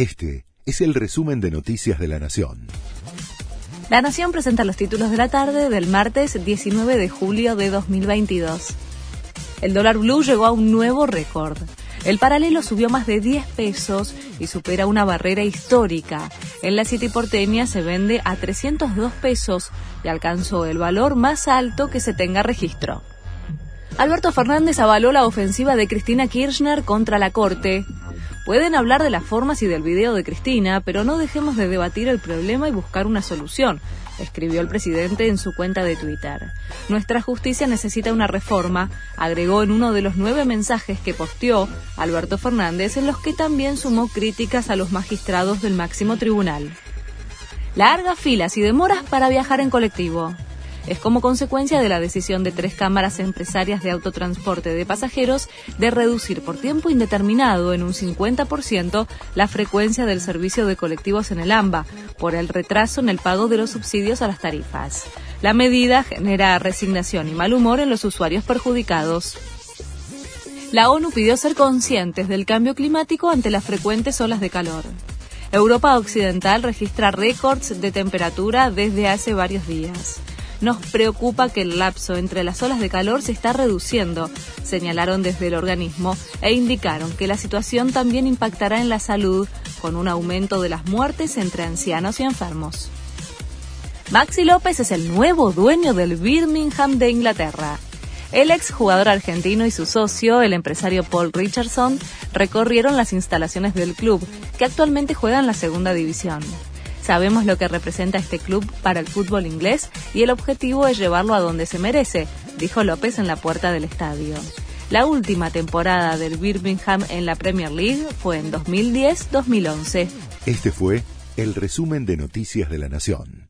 Este es el resumen de Noticias de la Nación. La Nación presenta los títulos de la tarde del martes 19 de julio de 2022. El dólar blue llegó a un nuevo récord. El paralelo subió más de 10 pesos y supera una barrera histórica. En la City porteña se vende a 302 pesos y alcanzó el valor más alto que se tenga registro. Alberto Fernández avaló la ofensiva de Cristina Kirchner contra la Corte. Pueden hablar de las formas y del video de Cristina, pero no dejemos de debatir el problema y buscar una solución, escribió el presidente en su cuenta de Twitter. Nuestra justicia necesita una reforma, agregó en uno de los nueve mensajes que posteó Alberto Fernández, en los que también sumó críticas a los magistrados del máximo tribunal. Largas filas y demoras para viajar en colectivo es como consecuencia de la decisión de tres cámaras empresarias de autotransporte de pasajeros de reducir por tiempo indeterminado en un 50% la frecuencia del servicio de colectivos en el AMBA por el retraso en el pago de los subsidios a las tarifas. La medida genera resignación y mal humor en los usuarios perjudicados. La ONU pidió ser conscientes del cambio climático ante las frecuentes olas de calor. Europa Occidental registra récords de temperatura desde hace varios días. Nos preocupa que el lapso entre las olas de calor se está reduciendo, señalaron desde el organismo e indicaron que la situación también impactará en la salud con un aumento de las muertes entre ancianos y enfermos. Maxi López es el nuevo dueño del Birmingham de Inglaterra. El exjugador argentino y su socio, el empresario Paul Richardson, recorrieron las instalaciones del club, que actualmente juega en la segunda división. Sabemos lo que representa este club para el fútbol inglés y el objetivo es llevarlo a donde se merece, dijo López en la puerta del estadio. La última temporada del Birmingham en la Premier League fue en 2010-2011. Este fue el resumen de Noticias de la Nación.